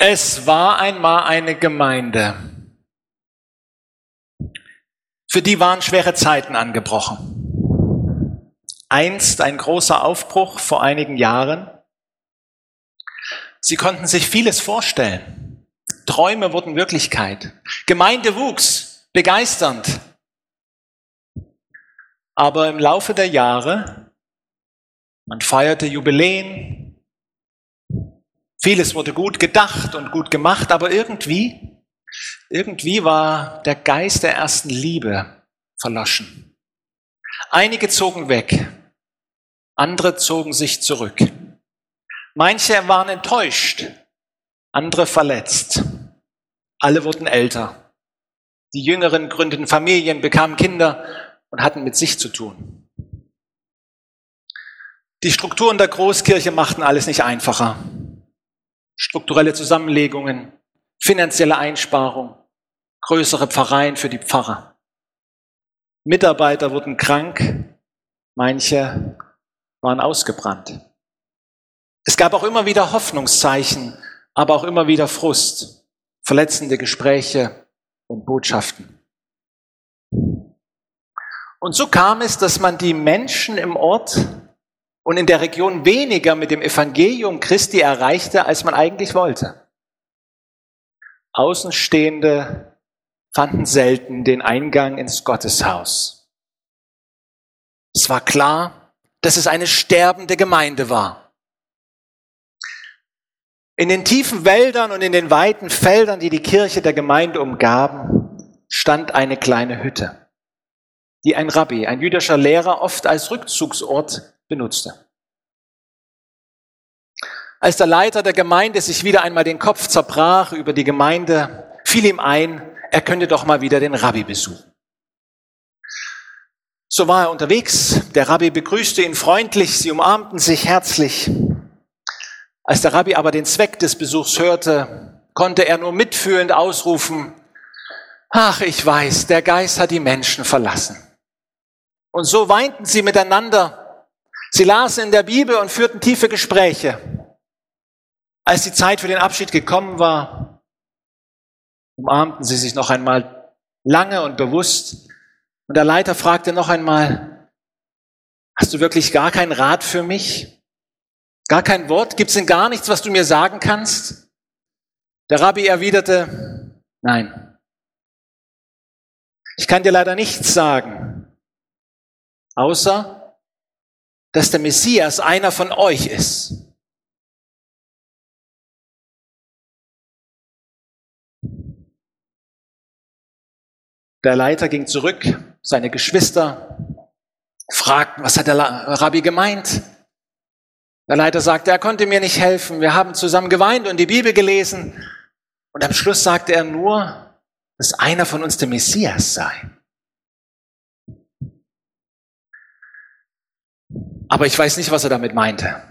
Es war einmal eine Gemeinde. Für die waren schwere Zeiten angebrochen. Einst ein großer Aufbruch vor einigen Jahren. Sie konnten sich vieles vorstellen. Träume wurden Wirklichkeit. Gemeinde wuchs, begeisternd. Aber im Laufe der Jahre, man feierte Jubiläen, Vieles wurde gut gedacht und gut gemacht, aber irgendwie, irgendwie war der Geist der ersten Liebe verloschen. Einige zogen weg, andere zogen sich zurück. Manche waren enttäuscht, andere verletzt. Alle wurden älter. Die Jüngeren gründeten Familien, bekamen Kinder und hatten mit sich zu tun. Die Strukturen der Großkirche machten alles nicht einfacher strukturelle Zusammenlegungen, finanzielle Einsparung, größere Pfarreien für die Pfarrer. Mitarbeiter wurden krank, manche waren ausgebrannt. Es gab auch immer wieder Hoffnungszeichen, aber auch immer wieder Frust, verletzende Gespräche und Botschaften. Und so kam es, dass man die Menschen im Ort und in der Region weniger mit dem Evangelium Christi erreichte, als man eigentlich wollte. Außenstehende fanden selten den Eingang ins Gotteshaus. Es war klar, dass es eine sterbende Gemeinde war. In den tiefen Wäldern und in den weiten Feldern, die die Kirche der Gemeinde umgaben, stand eine kleine Hütte, die ein Rabbi, ein jüdischer Lehrer, oft als Rückzugsort benutzte. Als der Leiter der Gemeinde sich wieder einmal den Kopf zerbrach über die Gemeinde, fiel ihm ein, er könnte doch mal wieder den Rabbi besuchen. So war er unterwegs, der Rabbi begrüßte ihn freundlich, sie umarmten sich herzlich. Als der Rabbi aber den Zweck des Besuchs hörte, konnte er nur mitfühlend ausrufen, ach, ich weiß, der Geist hat die Menschen verlassen. Und so weinten sie miteinander Sie lasen in der Bibel und führten tiefe Gespräche. Als die Zeit für den Abschied gekommen war, umarmten sie sich noch einmal lange und bewusst. Und der Leiter fragte noch einmal, hast du wirklich gar keinen Rat für mich? Gar kein Wort? Gibt es denn gar nichts, was du mir sagen kannst? Der Rabbi erwiderte, nein. Ich kann dir leider nichts sagen, außer dass der Messias einer von euch ist. Der Leiter ging zurück, seine Geschwister fragten, was hat der Rabbi gemeint? Der Leiter sagte, er konnte mir nicht helfen. Wir haben zusammen geweint und die Bibel gelesen. Und am Schluss sagte er nur, dass einer von uns der Messias sei. Aber ich weiß nicht, was er damit meinte.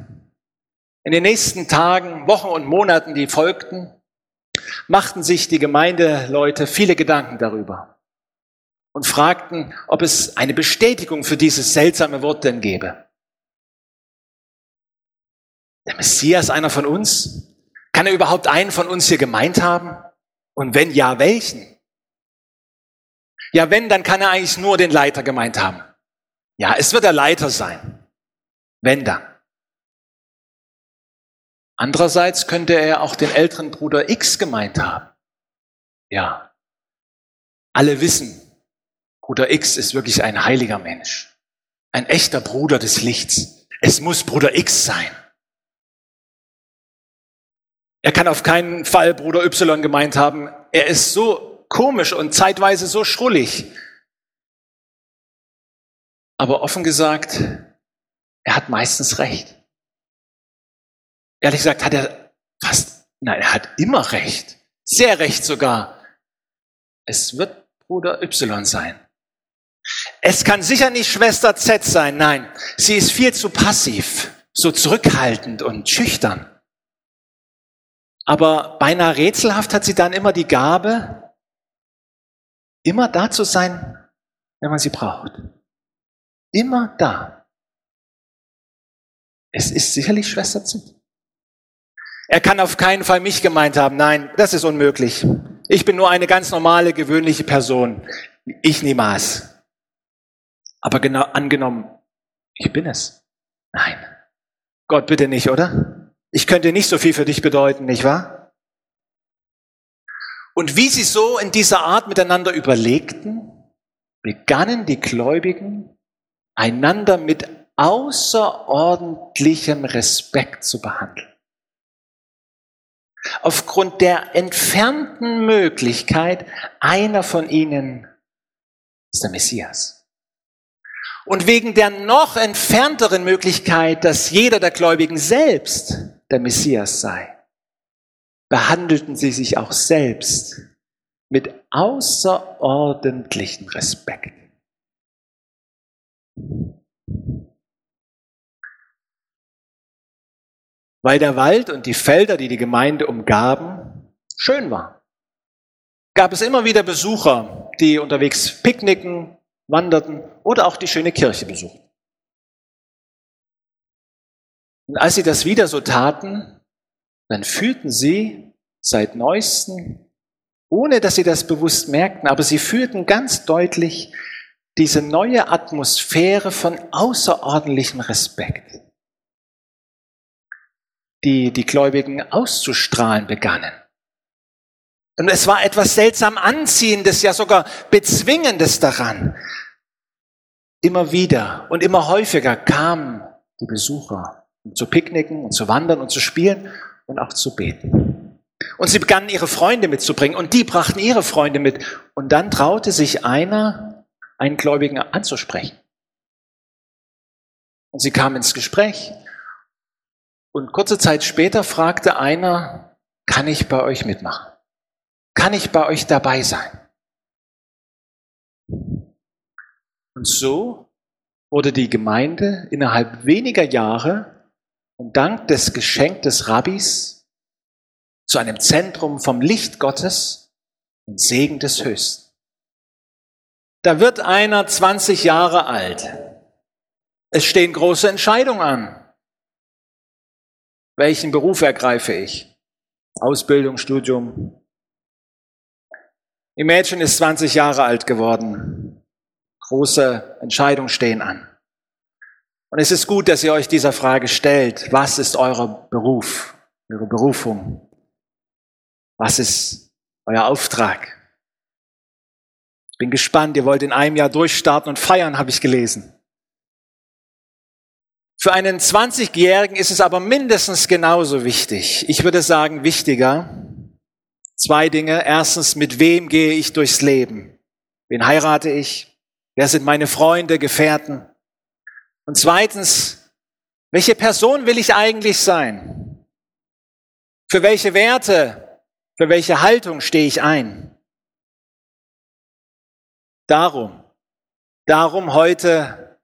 In den nächsten Tagen, Wochen und Monaten, die folgten, machten sich die Gemeindeleute viele Gedanken darüber und fragten, ob es eine Bestätigung für dieses seltsame Wort denn gäbe. Der Messias, einer von uns? Kann er überhaupt einen von uns hier gemeint haben? Und wenn ja, welchen? Ja, wenn, dann kann er eigentlich nur den Leiter gemeint haben. Ja, es wird der Leiter sein. Wenn dann. Andererseits könnte er auch den älteren Bruder X gemeint haben. Ja. Alle wissen, Bruder X ist wirklich ein heiliger Mensch. Ein echter Bruder des Lichts. Es muss Bruder X sein. Er kann auf keinen Fall Bruder Y gemeint haben. Er ist so komisch und zeitweise so schrullig. Aber offen gesagt, er hat meistens recht. Ehrlich gesagt hat er fast, nein, er hat immer recht. Sehr recht sogar. Es wird Bruder Y sein. Es kann sicher nicht Schwester Z sein, nein. Sie ist viel zu passiv, so zurückhaltend und schüchtern. Aber beinahe rätselhaft hat sie dann immer die Gabe, immer da zu sein, wenn man sie braucht. Immer da. Es ist sicherlich Schwester Z. Er kann auf keinen Fall mich gemeint haben. Nein, das ist unmöglich. Ich bin nur eine ganz normale, gewöhnliche Person. Ich niemals. Aber genau angenommen, ich bin es. Nein. Gott, bitte nicht, oder? Ich könnte nicht so viel für dich bedeuten, nicht wahr? Und wie sie so in dieser Art miteinander überlegten, begannen die Gläubigen einander mit außerordentlichem Respekt zu behandeln. Aufgrund der entfernten Möglichkeit, einer von ihnen ist der Messias. Und wegen der noch entfernteren Möglichkeit, dass jeder der Gläubigen selbst der Messias sei, behandelten sie sich auch selbst mit außerordentlichem Respekt. Weil der Wald und die Felder, die die Gemeinde umgaben, schön waren, gab es immer wieder Besucher, die unterwegs picknicken, wanderten oder auch die schöne Kirche besuchten. Und als sie das wieder so taten, dann fühlten sie seit neuestem, ohne dass sie das bewusst merkten, aber sie fühlten ganz deutlich diese neue Atmosphäre von außerordentlichem Respekt, die die Gläubigen auszustrahlen begannen. Und es war etwas seltsam Anziehendes, ja sogar Bezwingendes daran. Immer wieder und immer häufiger kamen die Besucher, um zu picknicken und zu wandern und zu spielen und auch zu beten. Und sie begannen ihre Freunde mitzubringen und die brachten ihre Freunde mit. Und dann traute sich einer, einen Gläubigen anzusprechen. Und sie kamen ins Gespräch. Und kurze Zeit später fragte einer, kann ich bei euch mitmachen? Kann ich bei euch dabei sein? Und so wurde die Gemeinde innerhalb weniger Jahre und dank des Geschenk des Rabbis zu einem Zentrum vom Licht Gottes und Segen des Höchsten. Da wird einer 20 Jahre alt. Es stehen große Entscheidungen an. Welchen Beruf ergreife ich? Ausbildung, Studium, Imagine ist 20 Jahre alt geworden. Große Entscheidungen stehen an. Und es ist gut, dass ihr euch dieser Frage stellt. Was ist euer Beruf, eure Berufung? Was ist euer Auftrag? Ich bin gespannt. Ihr wollt in einem Jahr durchstarten und feiern, habe ich gelesen. Für einen 20-Jährigen ist es aber mindestens genauso wichtig. Ich würde sagen, wichtiger, Zwei Dinge. Erstens, mit wem gehe ich durchs Leben? Wen heirate ich? Wer sind meine Freunde, Gefährten? Und zweitens, welche Person will ich eigentlich sein? Für welche Werte, für welche Haltung stehe ich ein? Darum, darum heute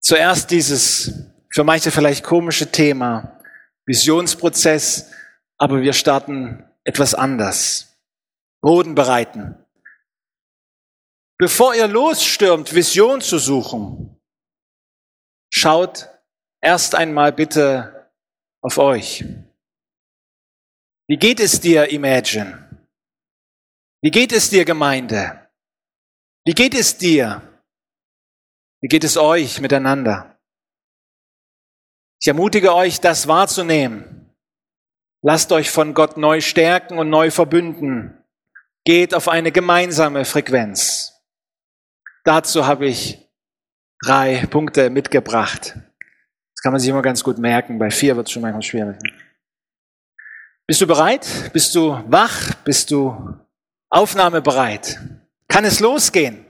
zuerst dieses für manche vielleicht komische Thema, Visionsprozess, aber wir starten etwas anders. Boden bereiten. Bevor ihr losstürmt, Vision zu suchen, schaut erst einmal bitte auf euch. Wie geht es dir, Imagine? Wie geht es dir, Gemeinde? Wie geht es dir? Wie geht es euch miteinander? Ich ermutige euch, das wahrzunehmen Lasst euch von Gott neu stärken und neu verbünden. Geht auf eine gemeinsame Frequenz. Dazu habe ich drei Punkte mitgebracht. Das kann man sich immer ganz gut merken. Bei vier wird es schon manchmal schwierig. Bist du bereit? Bist du wach? Bist du aufnahmebereit? Kann es losgehen?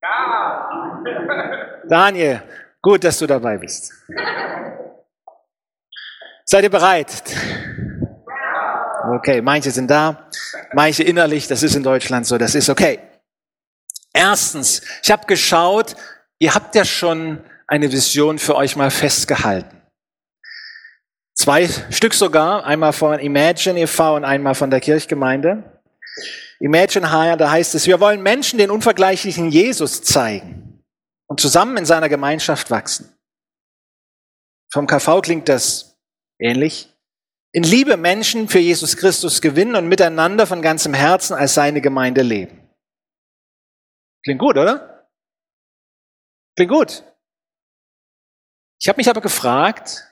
Ja. Daniel, gut, dass du dabei bist. Seid ihr bereit? Okay, manche sind da, manche innerlich, das ist in Deutschland so, das ist okay. Erstens, ich habe geschaut, ihr habt ja schon eine Vision für euch mal festgehalten. Zwei Stück sogar, einmal von Imagine e.V. und einmal von der Kirchgemeinde. Imagine Higher, da heißt es, wir wollen Menschen den unvergleichlichen Jesus zeigen und zusammen in seiner Gemeinschaft wachsen. Vom KV klingt das ähnlich, in Liebe Menschen für Jesus Christus gewinnen und miteinander von ganzem Herzen als seine Gemeinde leben. Klingt gut, oder? Klingt gut. Ich habe mich aber gefragt,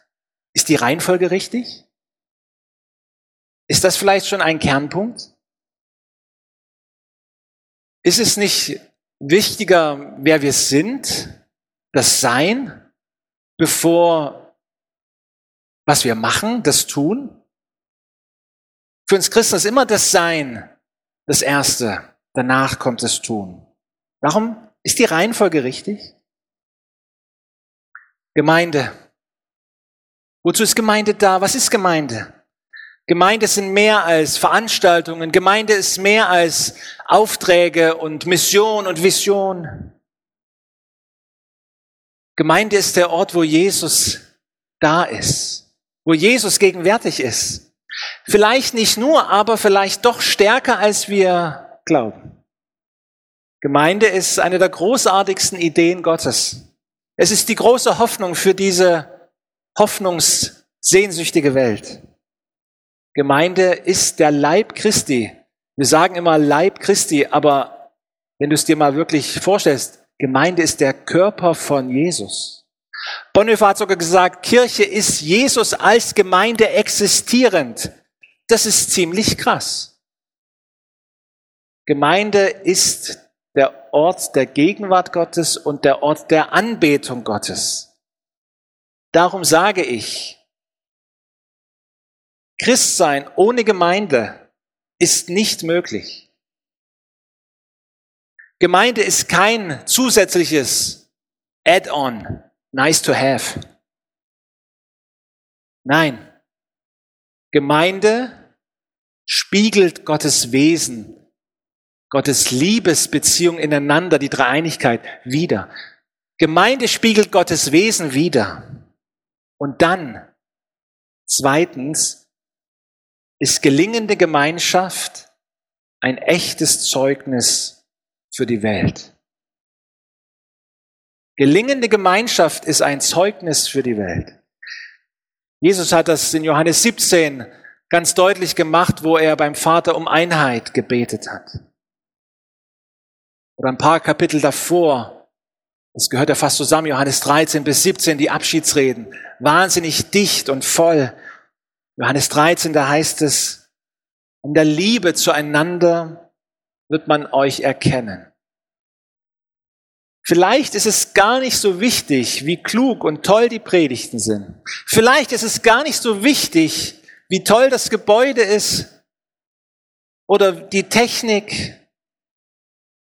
ist die Reihenfolge richtig? Ist das vielleicht schon ein Kernpunkt? Ist es nicht wichtiger, wer wir sind, das Sein, bevor was wir machen, das Tun? Für uns Christen ist immer das Sein das Erste, danach kommt das Tun. Warum ist die Reihenfolge richtig? Gemeinde. Wozu ist Gemeinde da? Was ist Gemeinde? Gemeinde sind mehr als Veranstaltungen. Gemeinde ist mehr als Aufträge und Mission und Vision. Gemeinde ist der Ort, wo Jesus da ist, wo Jesus gegenwärtig ist. Vielleicht nicht nur, aber vielleicht doch stärker, als wir glauben. Gemeinde ist eine der großartigsten Ideen Gottes. Es ist die große Hoffnung für diese hoffnungssehnsüchtige Welt. Gemeinde ist der Leib Christi. Wir sagen immer Leib Christi, aber wenn du es dir mal wirklich vorstellst, Gemeinde ist der Körper von Jesus. Bonhoeffer hat sogar gesagt, Kirche ist Jesus als Gemeinde existierend. Das ist ziemlich krass. Gemeinde ist der Ort der Gegenwart Gottes und der Ort der Anbetung Gottes. Darum sage ich, Christsein ohne Gemeinde ist nicht möglich. Gemeinde ist kein zusätzliches Add-on, nice to have. Nein, Gemeinde spiegelt Gottes Wesen, Gottes Liebesbeziehung ineinander, die Dreieinigkeit wieder. Gemeinde spiegelt Gottes Wesen wieder. Und dann, zweitens, ist gelingende Gemeinschaft ein echtes Zeugnis für die Welt. Gelingende Gemeinschaft ist ein Zeugnis für die Welt. Jesus hat das in Johannes 17 ganz deutlich gemacht, wo er beim Vater um Einheit gebetet hat. Oder ein paar Kapitel davor, das gehört ja fast zusammen, Johannes 13 bis 17, die Abschiedsreden, wahnsinnig dicht und voll Johannes 13, da heißt es, in der Liebe zueinander wird man euch erkennen. Vielleicht ist es gar nicht so wichtig, wie klug und toll die Predigten sind. Vielleicht ist es gar nicht so wichtig, wie toll das Gebäude ist oder die Technik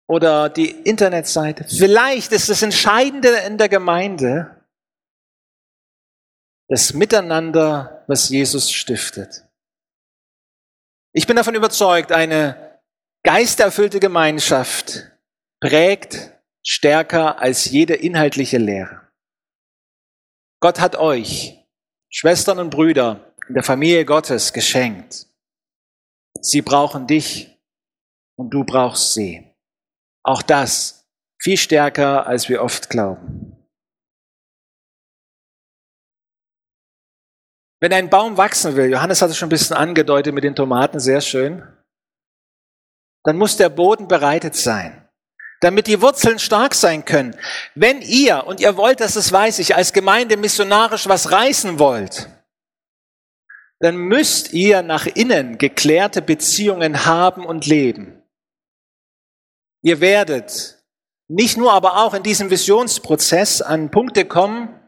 oder die Internetseite. Vielleicht ist das Entscheidende in der Gemeinde, das Miteinander, was Jesus stiftet. Ich bin davon überzeugt, eine geisterfüllte Gemeinschaft prägt stärker als jede inhaltliche Lehre. Gott hat euch, Schwestern und Brüder, in der Familie Gottes geschenkt. Sie brauchen dich und du brauchst sie. Auch das viel stärker, als wir oft glauben. Wenn ein Baum wachsen will, Johannes hat es schon ein bisschen angedeutet mit den Tomaten, sehr schön, dann muss der Boden bereitet sein, damit die Wurzeln stark sein können. Wenn ihr, und ihr wollt, dass das weiß ich, als Gemeinde missionarisch was reißen wollt, dann müsst ihr nach innen geklärte Beziehungen haben und leben. Ihr werdet nicht nur, aber auch in diesem Visionsprozess an Punkte kommen,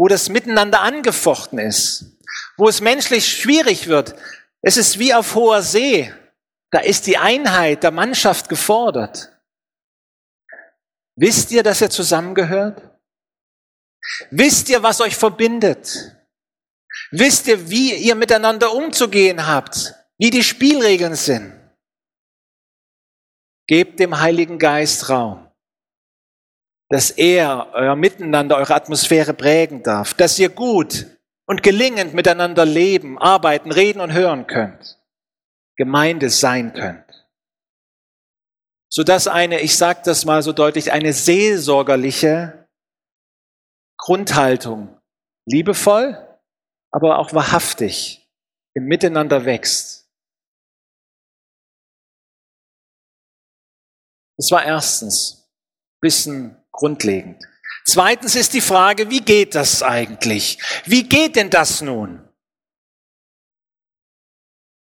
wo das miteinander angefochten ist, wo es menschlich schwierig wird. Es ist wie auf hoher See. Da ist die Einheit der Mannschaft gefordert. Wisst ihr, dass ihr zusammengehört? Wisst ihr, was euch verbindet? Wisst ihr, wie ihr miteinander umzugehen habt? Wie die Spielregeln sind? Gebt dem Heiligen Geist Raum dass er euer Miteinander, eure Atmosphäre prägen darf, dass ihr gut und gelingend miteinander leben, arbeiten, reden und hören könnt, Gemeinde sein könnt. Sodass eine, ich sage das mal so deutlich, eine seelsorgerliche Grundhaltung, liebevoll, aber auch wahrhaftig im Miteinander wächst. Das war erstens bisschen grundlegend. Zweitens ist die Frage, wie geht das eigentlich? Wie geht denn das nun?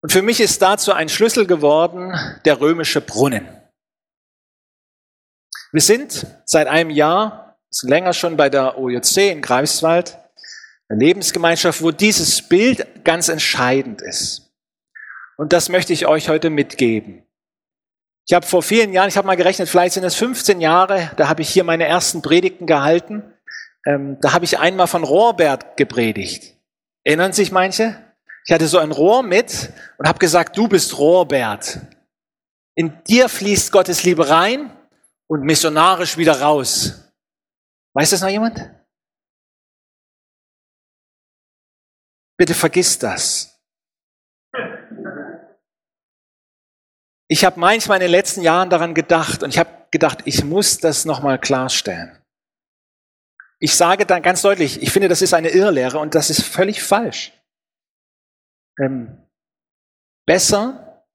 Und für mich ist dazu ein Schlüssel geworden der römische Brunnen. Wir sind seit einem Jahr, länger schon bei der OJC in Greifswald, eine Lebensgemeinschaft, wo dieses Bild ganz entscheidend ist. Und das möchte ich euch heute mitgeben. Ich habe vor vielen Jahren, ich habe mal gerechnet, vielleicht sind es 15 Jahre, da habe ich hier meine ersten Predigten gehalten. Ähm, da habe ich einmal von Rohrbert gepredigt. Erinnern sich manche? Ich hatte so ein Rohr mit und habe gesagt, du bist Rohrbert. In dir fließt Gottes Liebe rein und missionarisch wieder raus. Weiß das noch jemand? Bitte vergiss das. Ich habe manchmal in den letzten Jahren daran gedacht und ich habe gedacht, ich muss das nochmal klarstellen. Ich sage dann ganz deutlich, ich finde, das ist eine Irrlehre und das ist völlig falsch. Ähm, besser,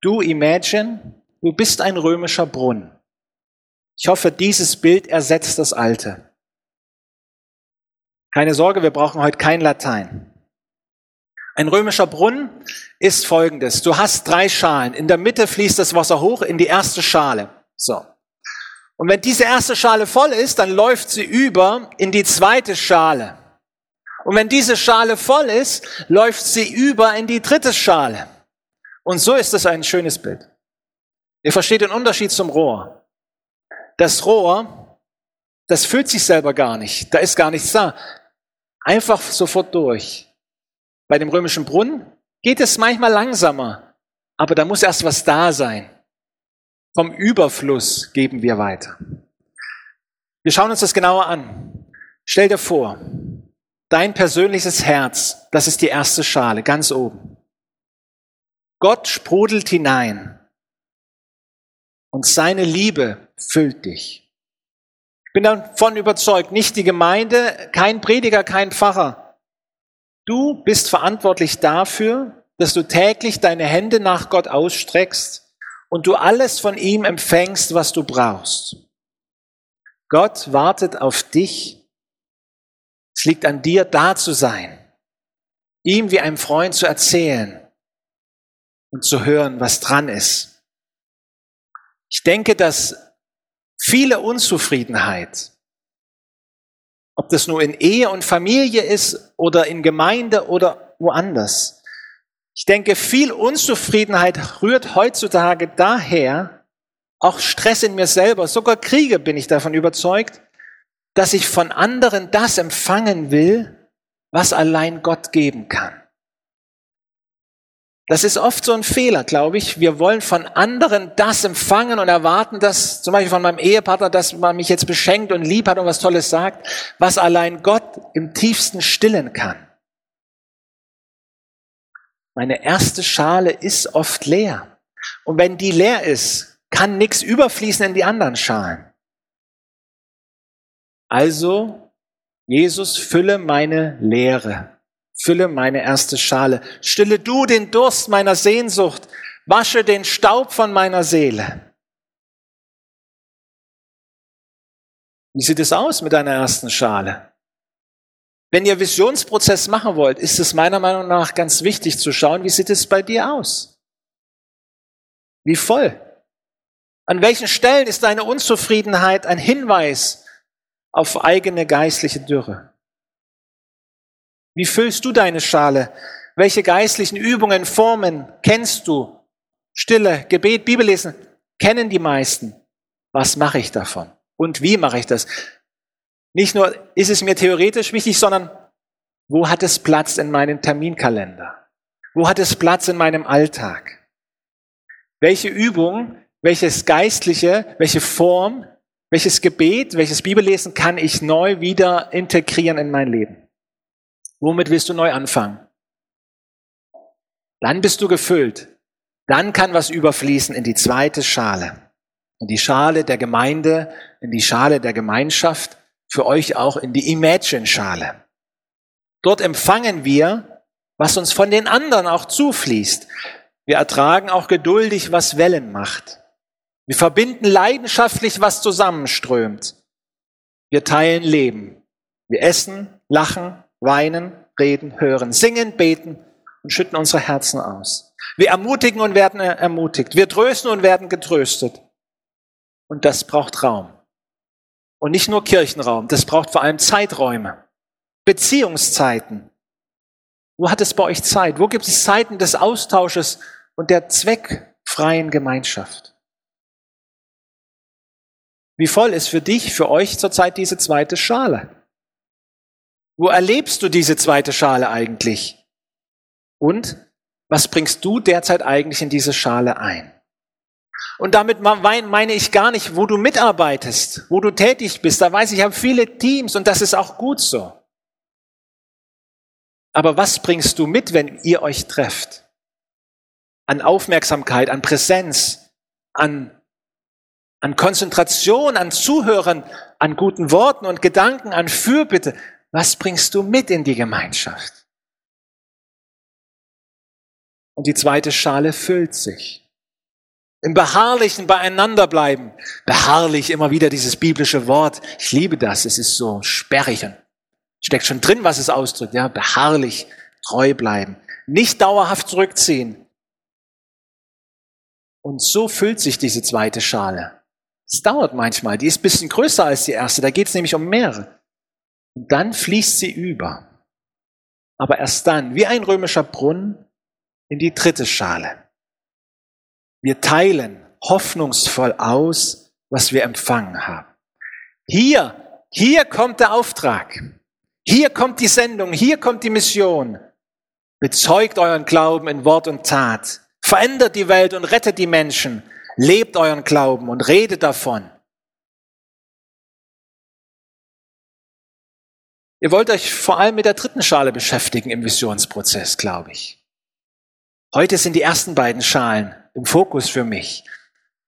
du imagine, du bist ein römischer Brunnen. Ich hoffe, dieses Bild ersetzt das alte. Keine Sorge, wir brauchen heute kein Latein. Ein römischer Brunnen ist folgendes. Du hast drei Schalen. In der Mitte fließt das Wasser hoch in die erste Schale. So. Und wenn diese erste Schale voll ist, dann läuft sie über in die zweite Schale. Und wenn diese Schale voll ist, läuft sie über in die dritte Schale. Und so ist es ein schönes Bild. Ihr versteht den Unterschied zum Rohr. Das Rohr, das füllt sich selber gar nicht. Da ist gar nichts da. Einfach sofort durch. Bei dem römischen Brunnen geht es manchmal langsamer, aber da muss erst was da sein. Vom Überfluss geben wir weiter. Wir schauen uns das genauer an. Stell dir vor, Dein persönliches Herz, das ist die erste Schale, ganz oben. Gott sprudelt hinein und seine Liebe füllt dich. Ich bin davon überzeugt, nicht die Gemeinde, kein Prediger, kein Pfarrer. Du bist verantwortlich dafür, dass du täglich deine Hände nach Gott ausstreckst und du alles von ihm empfängst, was du brauchst. Gott wartet auf dich es liegt an dir, da zu sein, ihm wie einem Freund zu erzählen und zu hören, was dran ist. Ich denke, dass viele Unzufriedenheit, ob das nur in Ehe und Familie ist oder in Gemeinde oder woanders, ich denke, viel Unzufriedenheit rührt heutzutage daher, auch Stress in mir selber, sogar Kriege bin ich davon überzeugt, dass ich von anderen das empfangen will, was allein Gott geben kann. Das ist oft so ein Fehler, glaube ich. Wir wollen von anderen das empfangen und erwarten, dass zum Beispiel von meinem Ehepartner, dass man mich jetzt beschenkt und lieb hat und was Tolles sagt, was allein Gott im tiefsten stillen kann. Meine erste Schale ist oft leer. Und wenn die leer ist, kann nichts überfließen in die anderen Schalen. Also, Jesus, fülle meine Leere, fülle meine erste Schale, stille du den Durst meiner Sehnsucht, wasche den Staub von meiner Seele. Wie sieht es aus mit deiner ersten Schale? Wenn ihr Visionsprozess machen wollt, ist es meiner Meinung nach ganz wichtig zu schauen, wie sieht es bei dir aus? Wie voll? An welchen Stellen ist deine Unzufriedenheit ein Hinweis auf eigene geistliche Dürre? Wie füllst du deine Schale? Welche geistlichen Übungen, Formen kennst du? Stille, Gebet, Bibellesen kennen die meisten. Was mache ich davon? Und wie mache ich das? Nicht nur ist es mir theoretisch wichtig, sondern wo hat es Platz in meinem Terminkalender? Wo hat es Platz in meinem Alltag? Welche Übung, welches Geistliche, welche Form welches Gebet, welches Bibellesen kann ich neu wieder integrieren in mein Leben? Womit willst du neu anfangen? Dann bist du gefüllt. Dann kann was überfließen in die zweite Schale. In die Schale der Gemeinde, in die Schale der Gemeinschaft, für euch auch in die Imagine-Schale. Dort empfangen wir, was uns von den anderen auch zufließt. Wir ertragen auch geduldig, was Wellen macht. Wir verbinden leidenschaftlich, was zusammenströmt. Wir teilen Leben. Wir essen, lachen, weinen, reden, hören, singen, beten und schütten unsere Herzen aus. Wir ermutigen und werden ermutigt. Wir trösten und werden getröstet. Und das braucht Raum. Und nicht nur Kirchenraum, das braucht vor allem Zeiträume, Beziehungszeiten. Wo hat es bei euch Zeit? Wo gibt es Zeiten des Austausches und der zweckfreien Gemeinschaft? Wie voll ist für dich, für euch zurzeit diese zweite Schale? Wo erlebst du diese zweite Schale eigentlich? Und was bringst du derzeit eigentlich in diese Schale ein? Und damit meine ich gar nicht, wo du mitarbeitest, wo du tätig bist. Da weiß ich, ich habe viele Teams und das ist auch gut so. Aber was bringst du mit, wenn ihr euch trefft? An Aufmerksamkeit, an Präsenz, an, an Konzentration, an Zuhören, an guten Worten und Gedanken, an Fürbitte. Was bringst du mit in die Gemeinschaft? Und die zweite Schale füllt sich. Im beharrlichen Beieinanderbleiben. Beharrlich, immer wieder dieses biblische Wort. Ich liebe das. Es ist so sperrig und steckt schon drin, was es ausdrückt. Ja, beharrlich, treu bleiben. Nicht dauerhaft zurückziehen. Und so füllt sich diese zweite Schale. Es dauert manchmal. Die ist ein bisschen größer als die erste. Da geht es nämlich um mehrere. Und dann fließt sie über. Aber erst dann, wie ein römischer Brunnen, in die dritte Schale. Wir teilen hoffnungsvoll aus, was wir empfangen haben. Hier, hier kommt der Auftrag. Hier kommt die Sendung. Hier kommt die Mission. Bezeugt euren Glauben in Wort und Tat. Verändert die Welt und rettet die Menschen. Lebt euren Glauben und redet davon. Ihr wollt euch vor allem mit der dritten Schale beschäftigen im Visionsprozess, glaube ich. Heute sind die ersten beiden Schalen im Fokus für mich.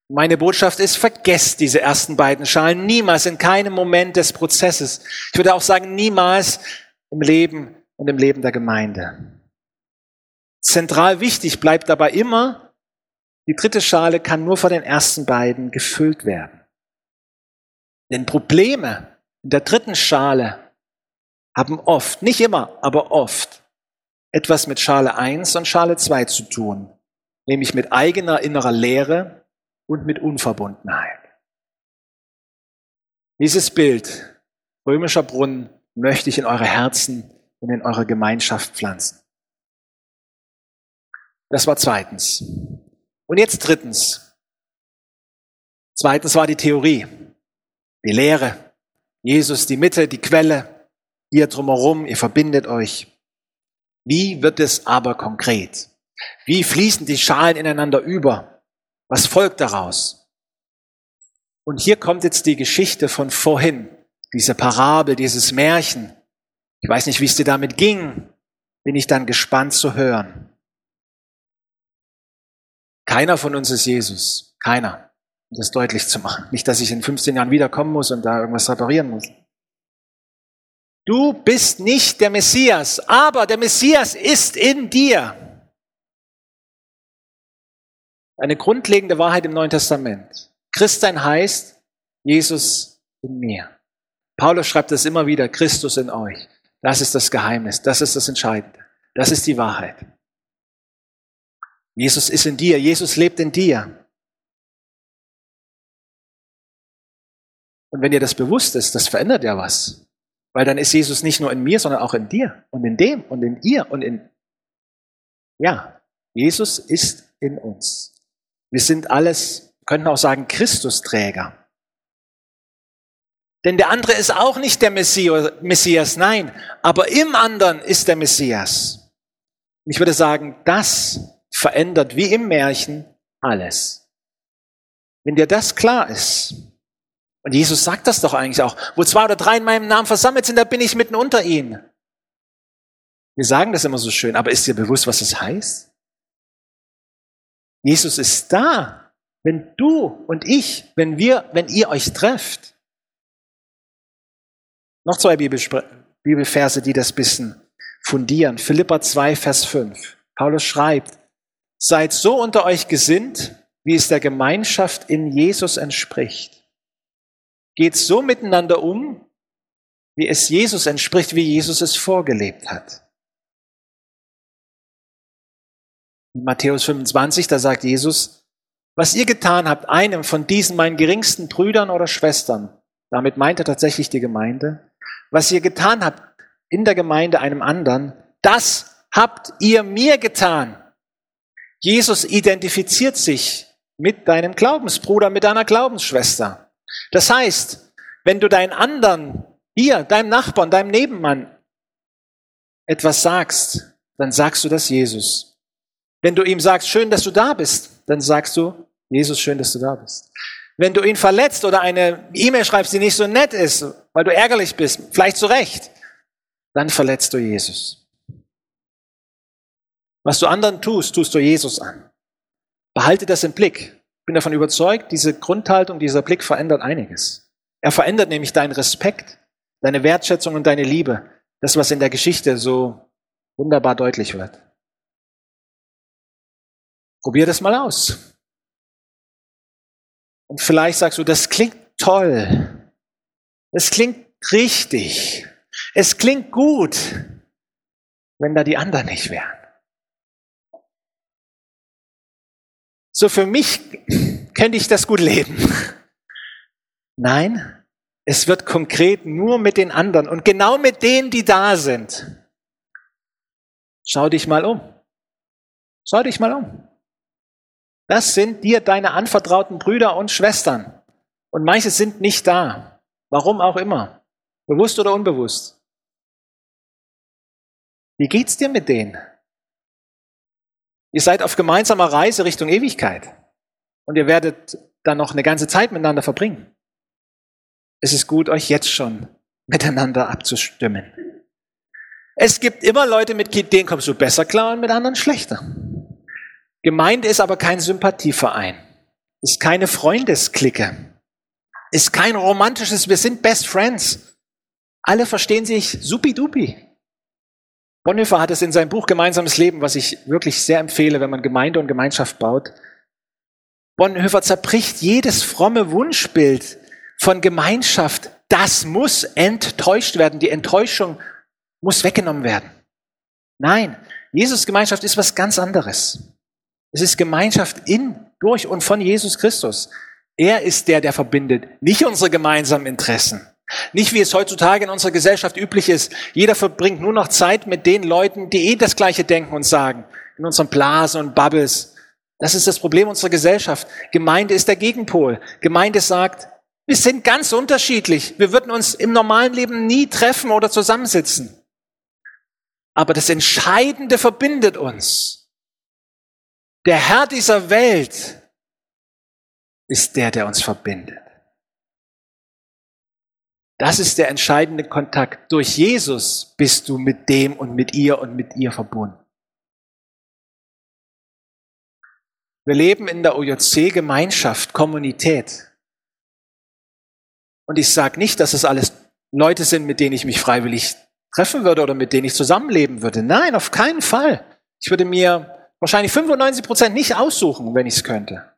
Meine Botschaft ist, vergesst diese ersten beiden Schalen niemals, in keinem Moment des Prozesses. Ich würde auch sagen, niemals im Leben und im Leben der Gemeinde. Zentral wichtig bleibt dabei immer, die dritte Schale kann nur von den ersten beiden gefüllt werden. Denn Probleme in der dritten Schale haben oft, nicht immer, aber oft etwas mit Schale 1 und Schale 2 zu tun, nämlich mit eigener innerer Leere und mit Unverbundenheit. Dieses Bild, römischer Brunnen, möchte ich in eure Herzen und in eure Gemeinschaft pflanzen. Das war zweitens. Und jetzt drittens. Zweitens war die Theorie, die Lehre. Jesus die Mitte, die Quelle, ihr drumherum, ihr verbindet euch. Wie wird es aber konkret? Wie fließen die Schalen ineinander über? Was folgt daraus? Und hier kommt jetzt die Geschichte von vorhin, diese Parabel, dieses Märchen. Ich weiß nicht, wie es dir damit ging, bin ich dann gespannt zu hören. Keiner von uns ist Jesus. Keiner. Um das deutlich zu machen. Nicht, dass ich in 15 Jahren wiederkommen muss und da irgendwas reparieren muss. Du bist nicht der Messias, aber der Messias ist in dir. Eine grundlegende Wahrheit im Neuen Testament. Christsein heißt Jesus in mir. Paulus schreibt das immer wieder, Christus in euch. Das ist das Geheimnis, das ist das Entscheidende, das ist die Wahrheit. Jesus ist in dir, Jesus lebt in dir. Und wenn dir das bewusst ist, das verändert ja was. Weil dann ist Jesus nicht nur in mir, sondern auch in dir und in dem und in ihr und in, ja, Jesus ist in uns. Wir sind alles, könnten auch sagen, Christusträger. Denn der andere ist auch nicht der Messias, nein, aber im anderen ist der Messias. Ich würde sagen, das verändert wie im Märchen alles. Wenn dir das klar ist, und Jesus sagt das doch eigentlich auch. Wo zwei oder drei in meinem Namen versammelt sind, da bin ich mitten unter ihnen. Wir sagen das immer so schön, aber ist dir bewusst, was das heißt? Jesus ist da, wenn du und ich, wenn wir, wenn ihr euch trefft. Noch zwei Bibelverse, die das bisschen fundieren. Philippa 2, Vers 5. Paulus schreibt, seid so unter euch gesinnt, wie es der Gemeinschaft in Jesus entspricht. Geht so miteinander um, wie es Jesus entspricht, wie Jesus es vorgelebt hat. In Matthäus 25, da sagt Jesus, was ihr getan habt, einem von diesen meinen geringsten Brüdern oder Schwestern, damit meint er tatsächlich die Gemeinde, was ihr getan habt in der Gemeinde einem anderen, das habt ihr mir getan. Jesus identifiziert sich mit deinem Glaubensbruder, mit deiner Glaubensschwester. Das heißt, wenn du deinen anderen, hier, deinem Nachbarn, deinem Nebenmann etwas sagst, dann sagst du das Jesus. Wenn du ihm sagst, schön, dass du da bist, dann sagst du, Jesus, schön, dass du da bist. Wenn du ihn verletzt oder eine E-Mail schreibst, die nicht so nett ist, weil du ärgerlich bist, vielleicht zu Recht, dann verletzt du Jesus. Was du anderen tust, tust du Jesus an. Behalte das im Blick. Ich bin davon überzeugt, diese Grundhaltung, dieser Blick verändert einiges. Er verändert nämlich deinen Respekt, deine Wertschätzung und deine Liebe. Das, was in der Geschichte so wunderbar deutlich wird. Probier das mal aus. Und vielleicht sagst du, das klingt toll. Das klingt richtig. Es klingt gut, wenn da die anderen nicht wären. So für mich könnte ich das gut leben. Nein, es wird konkret nur mit den anderen und genau mit denen, die da sind. Schau dich mal um. Schau dich mal um. Das sind dir deine anvertrauten Brüder und Schwestern. Und manche sind nicht da. Warum auch immer. Bewusst oder unbewusst. Wie geht's dir mit denen? Ihr seid auf gemeinsamer Reise Richtung Ewigkeit. Und ihr werdet dann noch eine ganze Zeit miteinander verbringen. Es ist gut, euch jetzt schon miteinander abzustimmen. Es gibt immer Leute, mit denen kommst du besser klar und mit anderen schlechter. Gemeinde ist aber kein Sympathieverein, ist keine Freundesklicke, ist kein romantisches, wir sind Best Friends. Alle verstehen sich supidupi. Bonhoeffer hat es in seinem Buch Gemeinsames Leben, was ich wirklich sehr empfehle, wenn man Gemeinde und Gemeinschaft baut. Bonhoeffer zerbricht jedes fromme Wunschbild von Gemeinschaft. Das muss enttäuscht werden. Die Enttäuschung muss weggenommen werden. Nein, Jesus Gemeinschaft ist was ganz anderes. Es ist Gemeinschaft in, durch und von Jesus Christus. Er ist der, der verbindet, nicht unsere gemeinsamen Interessen. Nicht wie es heutzutage in unserer Gesellschaft üblich ist. Jeder verbringt nur noch Zeit mit den Leuten, die eh das Gleiche denken und sagen. In unseren Blasen und Bubbles. Das ist das Problem unserer Gesellschaft. Gemeinde ist der Gegenpol. Gemeinde sagt, wir sind ganz unterschiedlich. Wir würden uns im normalen Leben nie treffen oder zusammensitzen. Aber das Entscheidende verbindet uns. Der Herr dieser Welt ist der, der uns verbindet. Das ist der entscheidende Kontakt. Durch Jesus bist du mit dem und mit ihr und mit ihr verbunden. Wir leben in der OJC Gemeinschaft, Kommunität. Und ich sage nicht, dass es alles Leute sind, mit denen ich mich freiwillig treffen würde oder mit denen ich zusammenleben würde. Nein, auf keinen Fall. Ich würde mir wahrscheinlich 95 Prozent nicht aussuchen, wenn ich es könnte.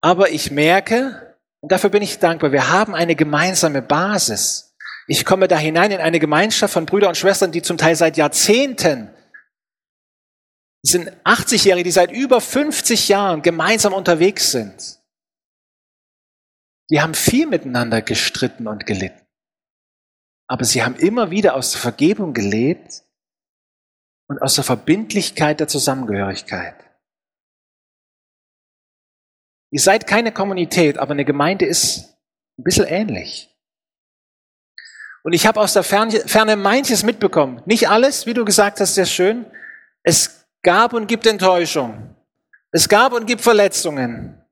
Aber ich merke, und dafür bin ich dankbar, wir haben eine gemeinsame Basis. Ich komme da hinein in eine Gemeinschaft von Brüdern und Schwestern, die zum Teil seit Jahrzehnten, sind 80-Jährige, die seit über 50 Jahren gemeinsam unterwegs sind. Die haben viel miteinander gestritten und gelitten. Aber sie haben immer wieder aus der Vergebung gelebt und aus der Verbindlichkeit der Zusammengehörigkeit. Ihr seid keine Kommunität, aber eine Gemeinde ist ein bisschen ähnlich. Und ich habe aus der Ferne manches mitbekommen. Nicht alles, wie du gesagt hast, sehr schön. Es gab und gibt Enttäuschung. Es gab und gibt Verletzungen.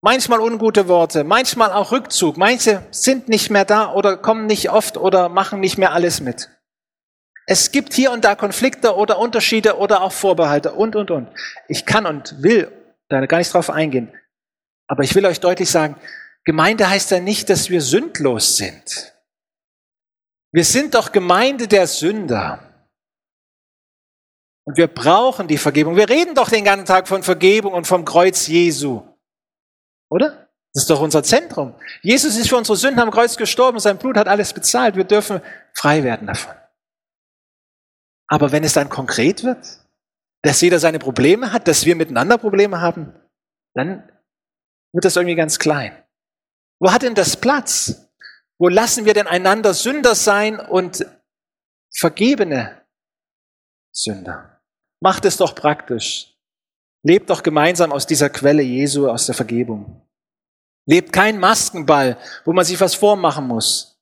Manchmal ungute Worte, manchmal auch Rückzug. Manche sind nicht mehr da oder kommen nicht oft oder machen nicht mehr alles mit. Es gibt hier und da Konflikte oder Unterschiede oder auch Vorbehalte und, und, und. Ich kann und will da gar nicht drauf eingehen. Aber ich will euch deutlich sagen, Gemeinde heißt ja nicht, dass wir sündlos sind. Wir sind doch Gemeinde der Sünder. Und wir brauchen die Vergebung. Wir reden doch den ganzen Tag von Vergebung und vom Kreuz Jesu. Oder? Das ist doch unser Zentrum. Jesus ist für unsere Sünden am Kreuz gestorben, sein Blut hat alles bezahlt. Wir dürfen frei werden davon. Aber wenn es dann konkret wird, dass jeder seine Probleme hat, dass wir miteinander Probleme haben, dann wird das irgendwie ganz klein. Wo hat denn das Platz? Wo lassen wir denn einander Sünder sein und vergebene Sünder? Macht es doch praktisch. Lebt doch gemeinsam aus dieser Quelle Jesu, aus der Vergebung. Lebt kein Maskenball, wo man sich was vormachen muss.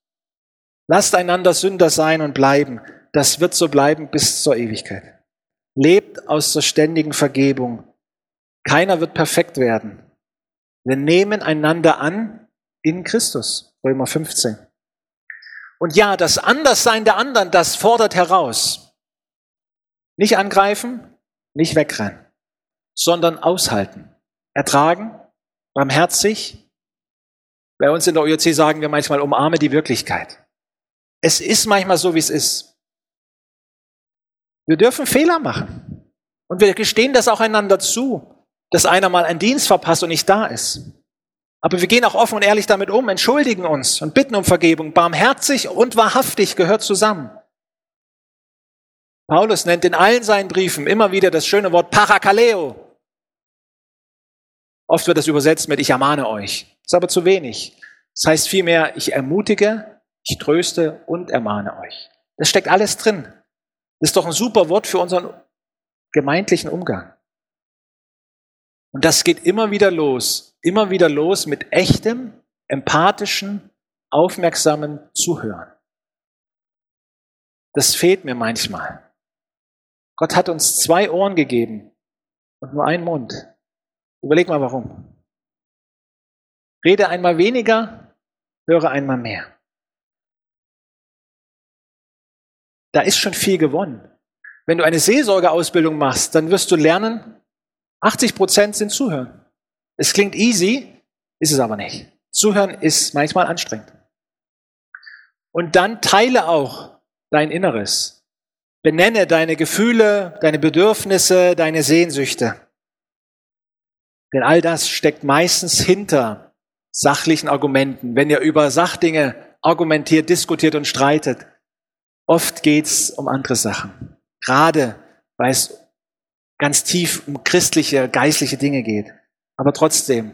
Lasst einander Sünder sein und bleiben. Das wird so bleiben bis zur Ewigkeit. Lebt aus der ständigen Vergebung. Keiner wird perfekt werden. Wir nehmen einander an in Christus. Römer 15. Und ja, das Anderssein der anderen, das fordert heraus. Nicht angreifen, nicht wegrennen, sondern aushalten. Ertragen, barmherzig. Bei uns in der OJC sagen wir manchmal, umarme die Wirklichkeit. Es ist manchmal so, wie es ist. Wir dürfen Fehler machen. Und wir gestehen das auch einander zu, dass einer mal einen Dienst verpasst und nicht da ist. Aber wir gehen auch offen und ehrlich damit um, entschuldigen uns und bitten um Vergebung. Barmherzig und wahrhaftig gehört zusammen. Paulus nennt in allen seinen Briefen immer wieder das schöne Wort Parakaleo. Oft wird das übersetzt mit Ich ermahne euch. Das ist aber zu wenig. Das heißt vielmehr, ich ermutige, ich tröste und ermahne euch. Das steckt alles drin. Das ist doch ein super Wort für unseren gemeindlichen Umgang. Und das geht immer wieder los, immer wieder los mit echtem, empathischen, aufmerksamen Zuhören. Das fehlt mir manchmal. Gott hat uns zwei Ohren gegeben und nur einen Mund. Überleg mal warum. Rede einmal weniger, höre einmal mehr. da ist schon viel gewonnen. Wenn du eine Seelsorgeausbildung machst, dann wirst du lernen, 80 Prozent sind Zuhören. Es klingt easy, ist es aber nicht. Zuhören ist manchmal anstrengend. Und dann teile auch dein Inneres. Benenne deine Gefühle, deine Bedürfnisse, deine Sehnsüchte. Denn all das steckt meistens hinter sachlichen Argumenten. Wenn ihr über Sachdinge argumentiert, diskutiert und streitet, Oft geht's um andere Sachen. Gerade weil es ganz tief um christliche, geistliche Dinge geht. Aber trotzdem,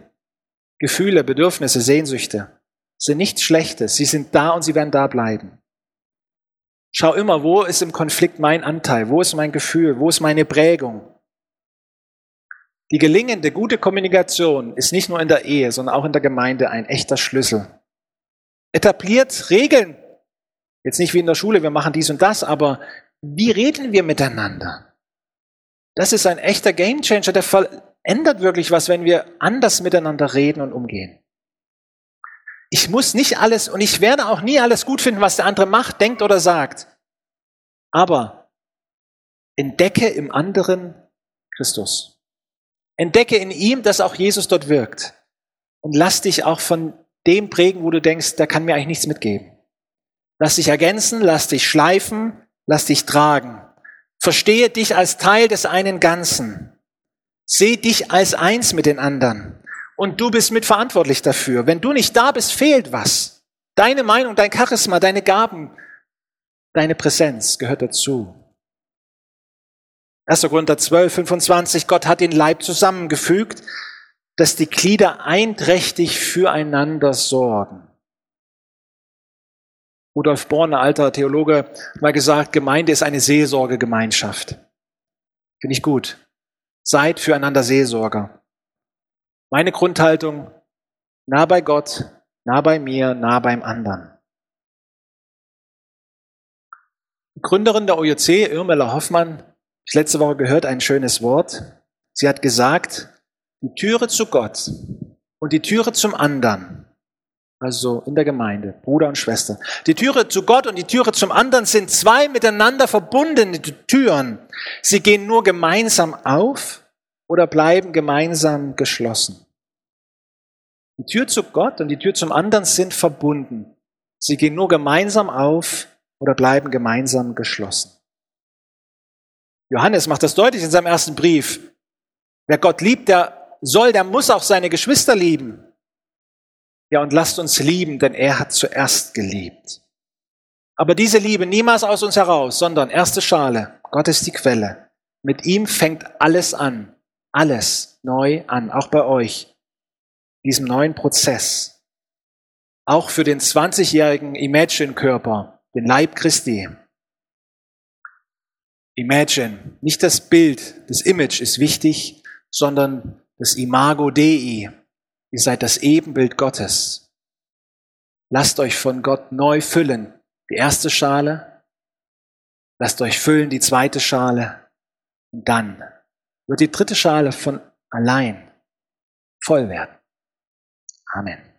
Gefühle, Bedürfnisse, Sehnsüchte sind nichts Schlechtes. Sie sind da und sie werden da bleiben. Schau immer, wo ist im Konflikt mein Anteil? Wo ist mein Gefühl? Wo ist meine Prägung? Die gelingende, gute Kommunikation ist nicht nur in der Ehe, sondern auch in der Gemeinde ein echter Schlüssel. Etabliert Regeln Jetzt nicht wie in der Schule, wir machen dies und das, aber wie reden wir miteinander? Das ist ein echter Gamechanger, der verändert wirklich was, wenn wir anders miteinander reden und umgehen. Ich muss nicht alles und ich werde auch nie alles gut finden, was der andere macht, denkt oder sagt. Aber entdecke im anderen Christus. Entdecke in ihm, dass auch Jesus dort wirkt. Und lass dich auch von dem prägen, wo du denkst, der kann mir eigentlich nichts mitgeben. Lass dich ergänzen, lass dich schleifen, lass dich tragen. Verstehe dich als Teil des einen Ganzen. Seh dich als eins mit den anderen. Und du bist mitverantwortlich dafür. Wenn du nicht da bist, fehlt was. Deine Meinung, dein Charisma, deine Gaben, deine Präsenz gehört dazu. 1. Korinther 12, 25, Gott hat den Leib zusammengefügt, dass die Glieder einträchtig füreinander sorgen. Rudolf Born, ein alter Theologe, mal gesagt, Gemeinde ist eine Seelsorgegemeinschaft. Finde ich gut. Seid füreinander Seelsorger. Meine Grundhaltung, nah bei Gott, nah bei mir, nah beim anderen. Die Gründerin der OJC, Irmela Hoffmann, ich letzte Woche gehört, ein schönes Wort. Sie hat gesagt, die Türe zu Gott und die Türe zum anderen also in der Gemeinde, Bruder und Schwester. Die Türe zu Gott und die Türe zum anderen sind zwei miteinander verbundene Türen. Sie gehen nur gemeinsam auf oder bleiben gemeinsam geschlossen. Die Tür zu Gott und die Tür zum anderen sind verbunden. Sie gehen nur gemeinsam auf oder bleiben gemeinsam geschlossen. Johannes macht das deutlich in seinem ersten Brief. Wer Gott liebt, der soll, der muss auch seine Geschwister lieben. Ja, und lasst uns lieben, denn er hat zuerst geliebt. Aber diese Liebe niemals aus uns heraus, sondern erste Schale. Gott ist die Quelle. Mit ihm fängt alles an. Alles neu an, auch bei euch. Diesem neuen Prozess. Auch für den 20-jährigen Imagine-Körper, den Leib Christi. Imagine, nicht das Bild, das Image ist wichtig, sondern das Imago Dei. Ihr seid das Ebenbild Gottes. Lasst euch von Gott neu füllen. Die erste Schale, lasst euch füllen die zweite Schale und dann wird die dritte Schale von allein voll werden. Amen.